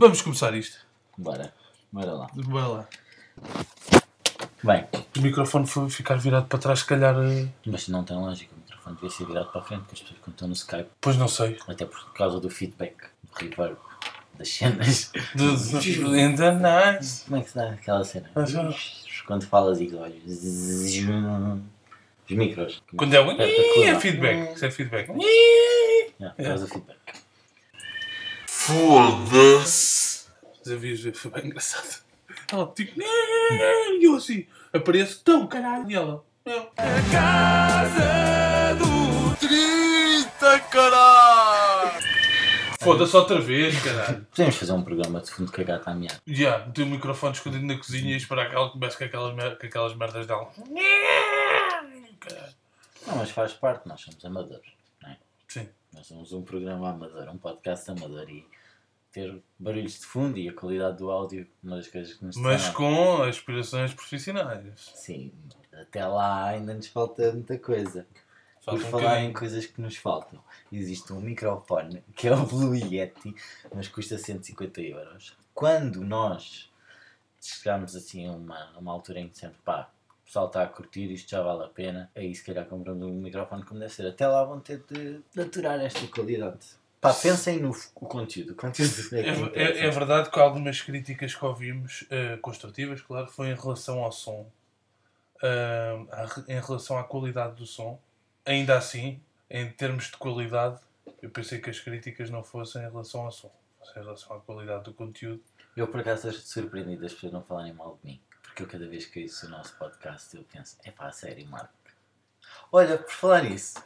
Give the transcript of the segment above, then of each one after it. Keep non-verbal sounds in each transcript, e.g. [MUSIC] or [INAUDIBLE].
Vamos começar isto. Bora, bora lá. Bora lá. Bem, O microfone foi ficar virado para trás, se calhar. eh, mas não tem lógica, o microfone devia ser virado para a frente, que as pessoas quando estão no Skype, Pois não sei. até por causa do feedback, do reverb, das cenas. De, de, [LAUGHS] in the night. Como é que se dá aquela cena? Ah, já. Quando falas e olhos. Os micros. Quando é um. Coluna. É feedback. Isso é feedback. Yeah, por causa do feedback. Foda-se. Os avios foi bem engraçado. Ela tipo. E eu assim. Apareço. Tão caralho. E ela. "Não." A casa do 30, caralho. Foda-se outra vez, caralho. Podemos fazer um programa de fundo cagata à meada. Já, meter o microfone escondido na cozinha e esperar que ela comece com aquelas, mer- com aquelas merdas dela. Caralho. Não, mas faz parte, nós somos amadores. Sim. Nós somos um programa amador, um podcast amador e ter barulhos de fundo e a qualidade do áudio, uma das coisas que nos Mas com aspirações profissionais. Sim, até lá ainda nos falta muita coisa. Por Falta um falar em coisas que nos faltam, existe um microfone que é o Blue Yeti, mas custa 150 euros. Quando nós chegarmos assim a uma, a uma altura em que sempre pá, pessoal está a curtir, isto já vale a pena, aí se calhar compramos um microfone como deve ser. Até lá vão ter de, aturar esta qualidade. Pá, pensem no o conteúdo. O conteúdo é que É, é- é verdade que algumas críticas que ouvimos, eh, construtivas, claro, foi em relação ao som. A- em relação à qualidade do som. Ainda assim, em termos de qualidade, eu pensei que as críticas não fossem em relação ao som, fossem em relação à qualidade do conteúdo. Eu por acaso estou surpreendido das pessoas não falarem mal de mim. Porque eu cada vez que ouço o nosso podcast eu penso, é pá, a sério, Marco. Olha, por falar nisso,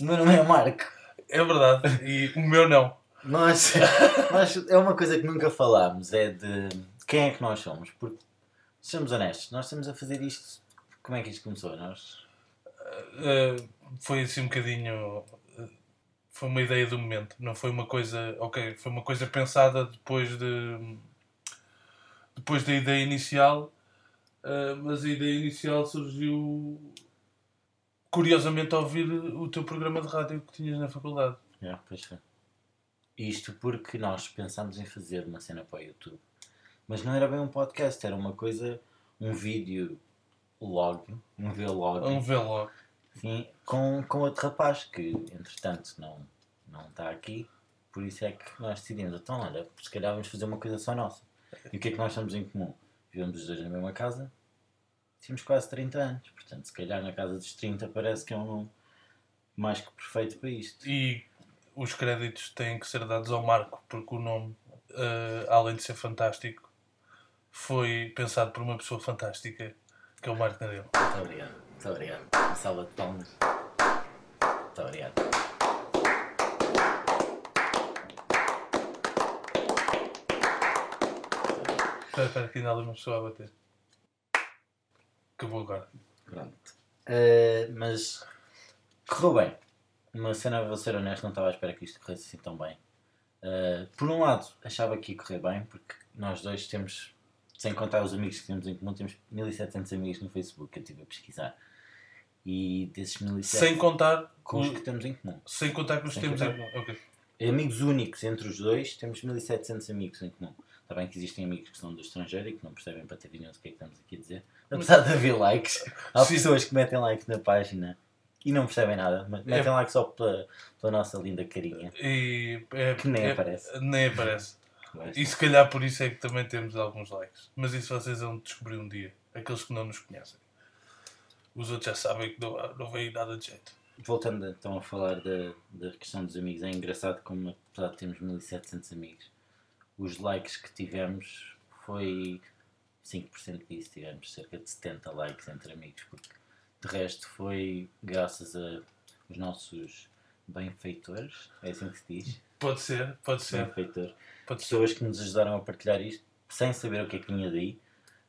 o meu nome é Marco. É verdade, e o meu não. Nós, [LAUGHS] nós, é uma coisa que nunca falámos, é de quem é que nós somos. Porque, sejamos honestos, nós estamos a fazer isto. Como é que isto começou? Nós. Uh, foi assim um bocadinho. uh, Foi uma ideia do momento, não foi uma coisa. Ok, foi uma coisa pensada depois de. Depois da ideia inicial, uh, mas a ideia inicial surgiu. Curiosamente, ao ouvir o teu programa de rádio que tinhas na faculdade. Yeah, pois foi. Isto porque nós pensámos em fazer uma cena para o YouTube. Mas não era bem um podcast, era uma coisa, um vídeo log, um vlog. Um vlog. Sim, com, com outro rapaz que, entretanto, não, não está aqui. Por isso é que nós decidimos, então, olha, se calhar vamos fazer uma coisa só nossa. E o que é que nós temos em comum? Vivemos os dois na mesma casa, temos quase 30 anos. Portanto, se calhar na casa dos 30 parece que é um nome mais que perfeito para isto. E os créditos têm que ser dados ao Marco, porque o nome, uh, além de ser fantástico, foi pensado por uma pessoa fantástica, que é o Marco Nadeu. Muito obrigado, muito obrigado. Uma salva de palmas. Muito obrigado. Espera, espera, que ainda há ali uma pessoa a bater. Acabou agora. Pronto. Eh, mas correu bem. Uma cena, vou ser honesto, não estava à espera que isto corresse assim tão bem. Eh, por um lado, achava que ia correr bem, porque nós dois temos, sem contar os amigos que temos em comum, temos 1700 amigos no Facebook, que eu estive a pesquisar. E desses 1700, Sem contar com os que temos em comum. sem contar que os Sem temos em Ok. Amigos únicos entre os dois, temos 1700 amigos em comum. Está bem que existem amigos que são do estrangeiro e que não percebem para ter o que é que estamos aqui a dizer. Apesar de haver likes, há Sim. pessoas que metem like na página e não percebem nada, mas metem like só pela, pela nossa linda carinha. E é, Que nem é- aparece. Nem aparece. [LAUGHS] Mas, E se calhar por isso é que também temos alguns likes. Mas isso vocês vão descobrir um dia. Aqueles que não nos conhecem. Os outros já sabem que não, não veio nada de jeito. voltando então a falar da, da questão dos amigos, é engraçado como apesar de termos 1700 amigos, os likes que tivemos foi 5% disso, tivemos cerca de 70 likes entre amigos, porque de resto foi graças a os nossos benfeitores, é assim que se diz, Pode ser, pode ser. Pode ser. pessoas que nos ajudaram a partilhar isto, sem saber o que é que vinha daí,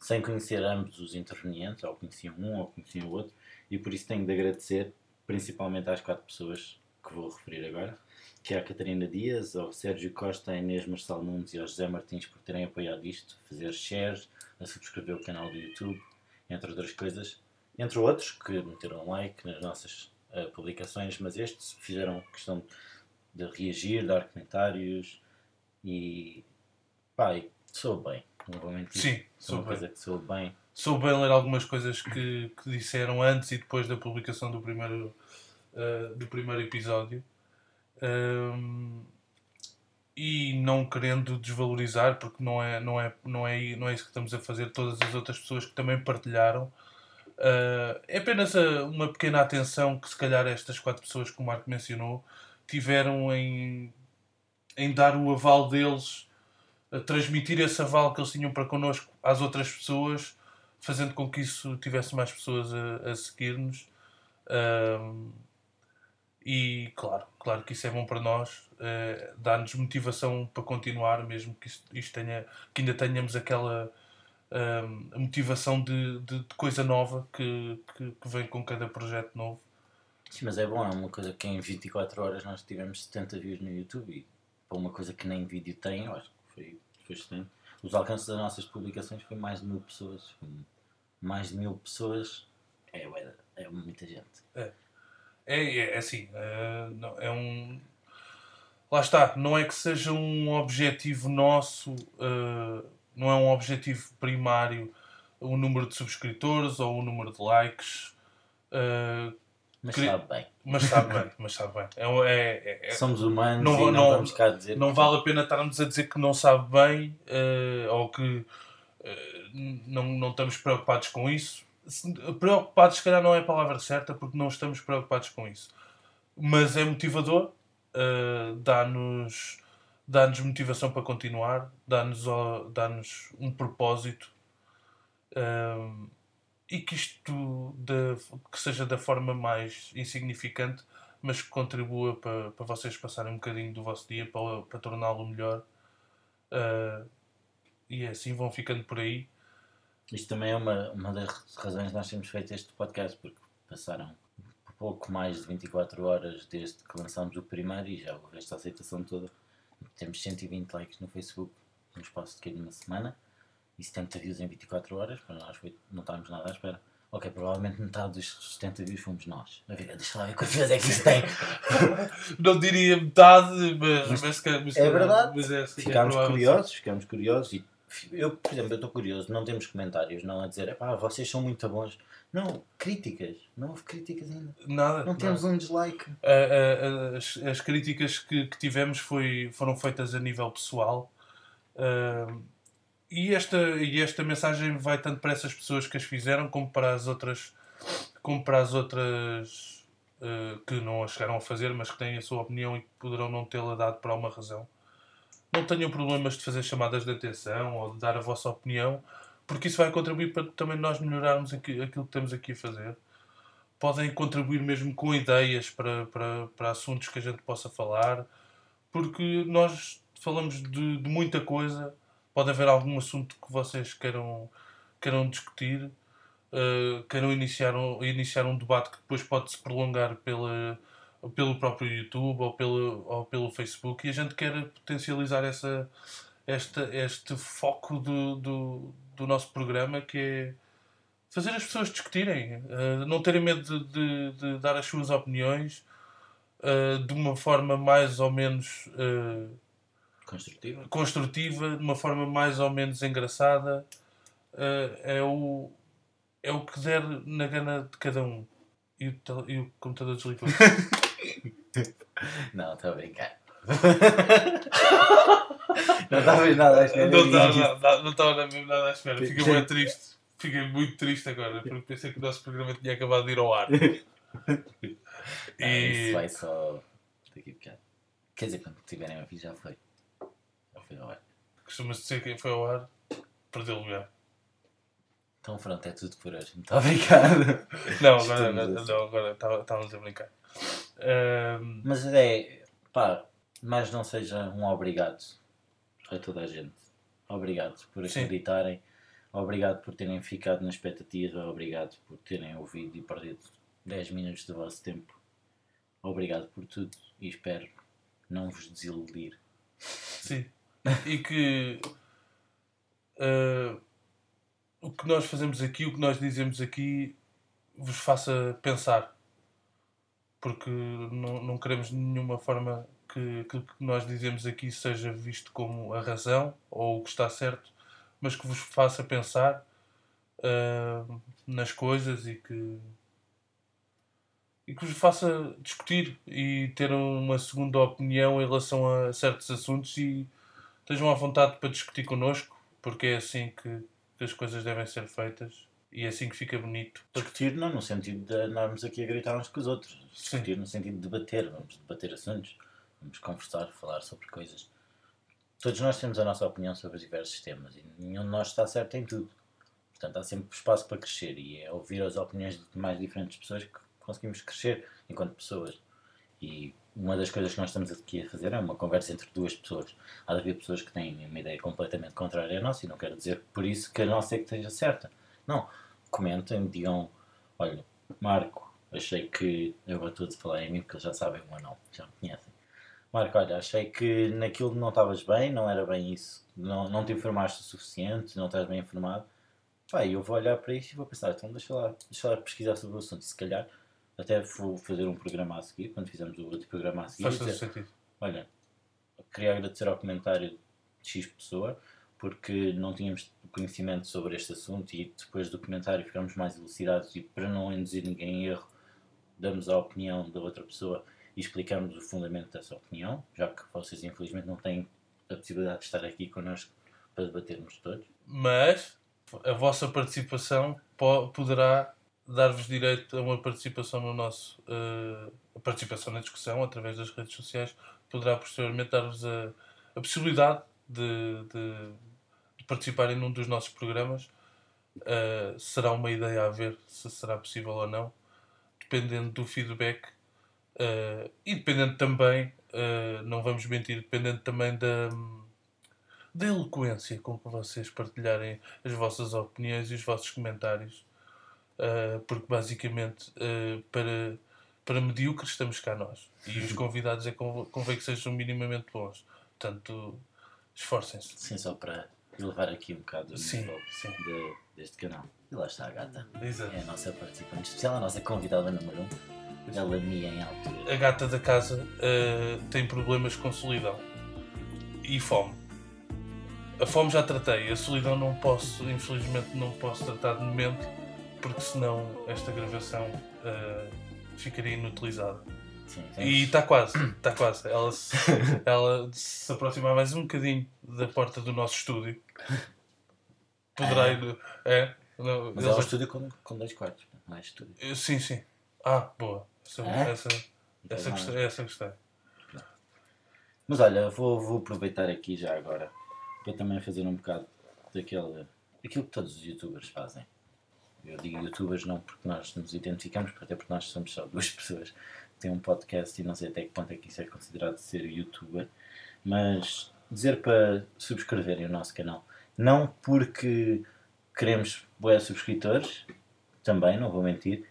sem conhecer ambos os intervenientes, ou conheciam um ou conheciam o outro, e por isso tenho de agradecer, principalmente às quatro pessoas que vou referir agora, que é a Catarina Dias, ao Sérgio Costa, à Inês Marçal Nunes e ao José Martins por terem apoiado isto, a fazer shares, a subscrever o canal do YouTube, entre outras coisas, entre outros que meteram like nas nossas eh, publicações, mas estes fizeram questão de reagir, dar comentários e Pai, sou bem, não vou mentir. Sim, sou sou uma bem. coisa que sou bem. Sou bem ler algumas coisas que, que disseram antes e depois da publicação do primeiro, eh, do primeiro episódio. Ahm, e não querendo desvalorizar, porque não é, não, é, não, é, não é isso que estamos a fazer, todas as outras pessoas que também partilharam. Ah, é apenas a- uma pequena atenção que, se calhar, estas quatro pessoas que o Marco mencionou tiveram em, em dar o aval deles, a transmitir esse aval que eles tinham para connosco às outras pessoas, fazendo com que isso tivesse mais pessoas a, a seguir-nos. Ahm, e claro, claro que isso é bom para nós, eh, dá-nos motivação para continuar, mesmo que isto, isto tenha, que ainda tenhamos aquela ahm, motivação de, de- de coisa nova que, que, que vem com cada projeto novo. Sim, mas é bom, é uma coisa que em 24 horas nós tivemos 70 views no YouTube e para uma coisa que nem vídeo tem, eu acho que foi, foi excelente. Os alcances das nossas publicações foi mais de mil pessoas. Mais de mil pessoas é, é, é muita gente. É, é, é assim, eh, não- é um. Lá está, não é que seja um objetivo nosso, eh, não é um objetivo primário o número de subscritores ou o número de likes, eh, Mas sabe bem. mas sabe bem, mas sabe bem. É, é- é- é- Somos humanos não e não, não- vamos cá dizer não que- vale a pena estarmos a dizer que não sabe bem eh, ou que não, não estamos preocupados com isso. Preocupados, se calhar, não é a palavra certa, porque não estamos preocupados com isso. Mas é motivador, eh, dá-nos dá-nos motivação para continuar, dá-nos dá-nos um propósito. ehm, e que isto da- que seja da forma mais insignificante, mas que contribua para, para vocês passarem um bocadinho do vosso dia para, para torná-lo melhor. Ah, e assim vão ficando por aí. Isto também é uma, uma das razões que nós temos feito este podcast, porque passaram pouco mais de 24 horas desde que lançámos o primeiro e já houve esta aceitação toda. Temos 120 likes no Facebook no espaço de que uma semana e 70 views em 24 horas. Para nós foi, não estávamos nada à espera. Ok, provavelmente metade dos 70 views fomos nós. Deixa lá ver quantas views é que isso tem. [LAUGHS] Não diria metade, mas, Mas mas, mas- é verdade. Mas é, sim, é Ficámos provável. curiosos, ficámos curiosos e eu, por exemplo, eu estou curioso, não temos comentários, não a dizer, pá, vocês são muito bons. Não, críticas, não houve críticas ainda. Nada. Não temos nada. um dislike. A- a- as, as críticas que, que tivemos foi, foram feitas a nível pessoal. Ah, e, esta, e esta mensagem vai tanto para essas pessoas que as fizeram como para as outras, como para as outras ah, que não as chegaram a fazer, mas que têm a sua opinião e que poderão não tê-la dado por alguma razão. Não tenham problemas de fazer chamadas de atenção ou de dar a vossa opinião, porque isso vai contribuir para também nós melhorarmos aqui- aquilo que estamos aqui a fazer podem contribuir mesmo com ideias para, para, para assuntos que a gente possa falar, porque nós falamos de, de muita coisa. Pode haver algum assunto que vocês queiram, queiram discutir, eh, queiram iniciar um, iniciar um debate que depois pode se prolongar pela, pelo próprio YouTube ou pelo, ou pelo Facebook e a gente quer potencializar essa, esta, este foco do, do, do nosso programa que é fazer as pessoas discutirem, eh, não terem medo de, de- de dar as suas opiniões eh, de uma forma mais ou menos eh, Construtiva. construtiva, de uma forma mais ou menos engraçada. É, o, é o que der na gana de cada um. E o, e o computador desligou. [LAUGHS] [LAUGHS] Não, estou a brincar. [LAUGHS] não estavas nada à espera não estava não, não mesmo nada à espera. Fiquei muito triste. Fiquei muito triste agora, porque pensei que o nosso programa tinha acabado de ir ao ar. [LAUGHS] Ah, E- Isso vai só daqui a bocado. Quer dizer, quando tiverem a ouvir já foi. Já foi ao ar. Costuma-se dizer quem foi ao ar, perdeu o lugar. Então pronto, é tudo por hoje. Muito obrigado. Não, agora, assim. não, agora estava- estávamos a brincar. Mas é, pá, mas não seja um obrigado a toda a gente. Obrigado por Sim. acreditarem, obrigado por terem ficado na expectativa, obrigado por terem ouvido e perdido 10 minutos do vosso tempo. Obrigado por tudo e espero não vos desiludir. sim. E que ah, o que nós fazemos aqui, o que nós dizemos aqui, vos faça pensar. Porque não, não queremos de nenhuma forma que aquilo que nós dizemos aqui seja visto como a razão ou o que está certo, mas que vos faça pensar uh, nas coisas e que e que vos faça discutir e ter uma segunda opinião em relação a certos assuntos. E estejam à vontade para discutir connosco, porque é assim que, que as coisas devem ser feitas e é assim que fica bonito. Discutir não no sentido de andarmos aqui a gritar uns com os outros. Discutir Sim. no sentido de debater. Vamos debater assuntos, vamos conversar, falar sobre coisas. Todos nós temos a nossa opinião sobre os diversos temas e nenhum de nós está certo em tudo. Portanto, há sempre espaço para crescer e é ouvir as opiniões de mais diferentes pessoas que conseguimos crescer enquanto pessoas. E uma das coisas que nós estamos aqui a fazer é uma conversa entre duas pessoas. Há de haver pessoas que têm uma ideia completamente contrária à nossa e não quero dizer por isso que a nossa é que esteja certa. Não. Comentem, digam: olha, Marco, achei que. Eu vou todos falar em mim porque eles já sabem o meu nome, já me conhecem. Marco, olha, achei que naquilo não estavas bem, não era bem isso, não, não te informaste o suficiente, não estás bem informado. Pá, eu vou olhar para isso e vou pensar, então deixa lá, deixa lá pesquisar sobre o assunto e se calhar até vou fazer um programa a seguir, quando fizermos o outro programa a seguir. Faz todo sentido. Olha, queria agradecer ao comentário de X pessoa, porque não tínhamos conhecimento sobre este assunto e depois do comentário ficamos mais elucidados e para não induzir ninguém em erro, damos a opinião da outra pessoa e explicamos o fundamento dessa opinião, já que vocês infelizmente não têm a possibilidade de estar aqui connosco para debatermos todos. Mas a vossa participação poderá dar-vos direito a uma participação no nosso uh, participação na discussão através das redes sociais poderá posteriormente dar-vos a, a possibilidade de, de, de, participarem num dos nossos programas uh, será uma ideia a ver se será possível ou não dependendo do feedback uh, e dependendo também não vamos mentir dependendo também da da eloquência com que vocês partilharem as vossas opiniões e os vossos comentários Uh, porque basicamente uh, para, para medíocres estamos cá nós e os convidados é convém que sejam minimamente bons. Portanto, esforcem-se. Sim, só para elevar aqui um bocado o sim, nível sim. De, deste canal. E lá está a gata. Exato. É a nossa participante especial, a nossa convidada número 1. Um. Ela mia em altura. A gata da casa uh, tem problemas com solidão e fome. A fome já tratei, a solidão não posso, infelizmente não posso tratar de momento porque senão esta gravação uh, ficaria inutilizada. Sim, e está quase, [COUGHS] está quase. Ela se, [LAUGHS] ela se aproximar mais um bocadinho da porta do nosso estúdio. [LAUGHS] Poderá é. ir. É, não, Mas é um estúdio com, com dois quartos, não é estúdio. Eh, sim, sim. Ah, boa. Essa, é? essa, essa, gostei, essa gostei. Mas olha, vou, vou aproveitar aqui já agora para também fazer um bocado daquele, aquilo que todos os youtubers fazem eu digo youtubers não porque nós nos identificamos, até porque nós somos só duas [LAUGHS] pessoas que têm um podcast e não sei até que ponto é que isso é considerado ser youtuber, mas dizer para subscreverem o nosso canal. Não porque queremos boas subscritores, também, não vou mentir,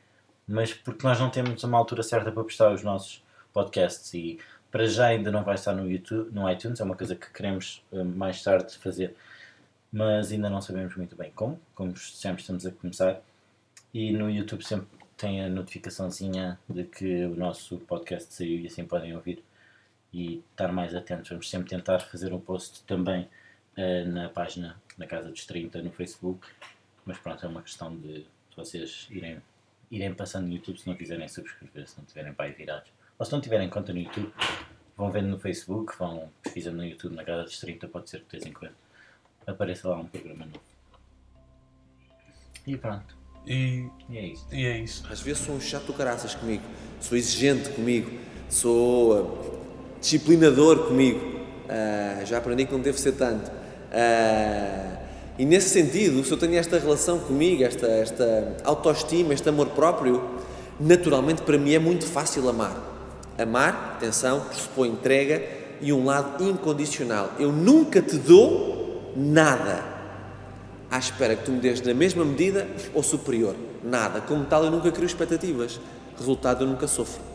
mas porque nós não temos uma altura certa para postar os nossos podcasts e para já ainda não vai estar no YouTube, no iTunes, é uma coisa que queremos eh, mais tarde fazer mas ainda não sabemos muito bem como. Como dissemos, estamos a começar. E no YouTube sempre tem a notificaçãozinha de que o nosso podcast saiu e assim podem ouvir e estar mais atentos. Vamos sempre tentar fazer um post também uh, na página na Casa dos 30 no Facebook. Mas pronto, é uma questão de vocês irem, irem passando no YouTube se não quiserem subscrever, se não tiverem para aí virados. Ou se não tiverem conta no YouTube, vão vendo no Facebook, vão pesquisando no YouTube na Casa dos 30, pode ser de vez em quando apareça lá um programa novo. E pronto. E, e, é isso. E é isso. Às vezes sou um chato caraças comigo, sou exigente comigo, sou uh, disciplinador comigo. Uh, já aprendi que não devo ser tanto. Uh, e nesse sentido, se eu tenho esta relação comigo, esta, esta autoestima, este amor próprio, naturalmente para mim é muito fácil amar. Amar, atenção, pressupõe entrega e um lado incondicional. Eu nunca te dou nada à espera que tu me dês na mesma medida ou superior. Nada. Como tal, eu nunca crio expectativas. Resultado, eu nunca sofro.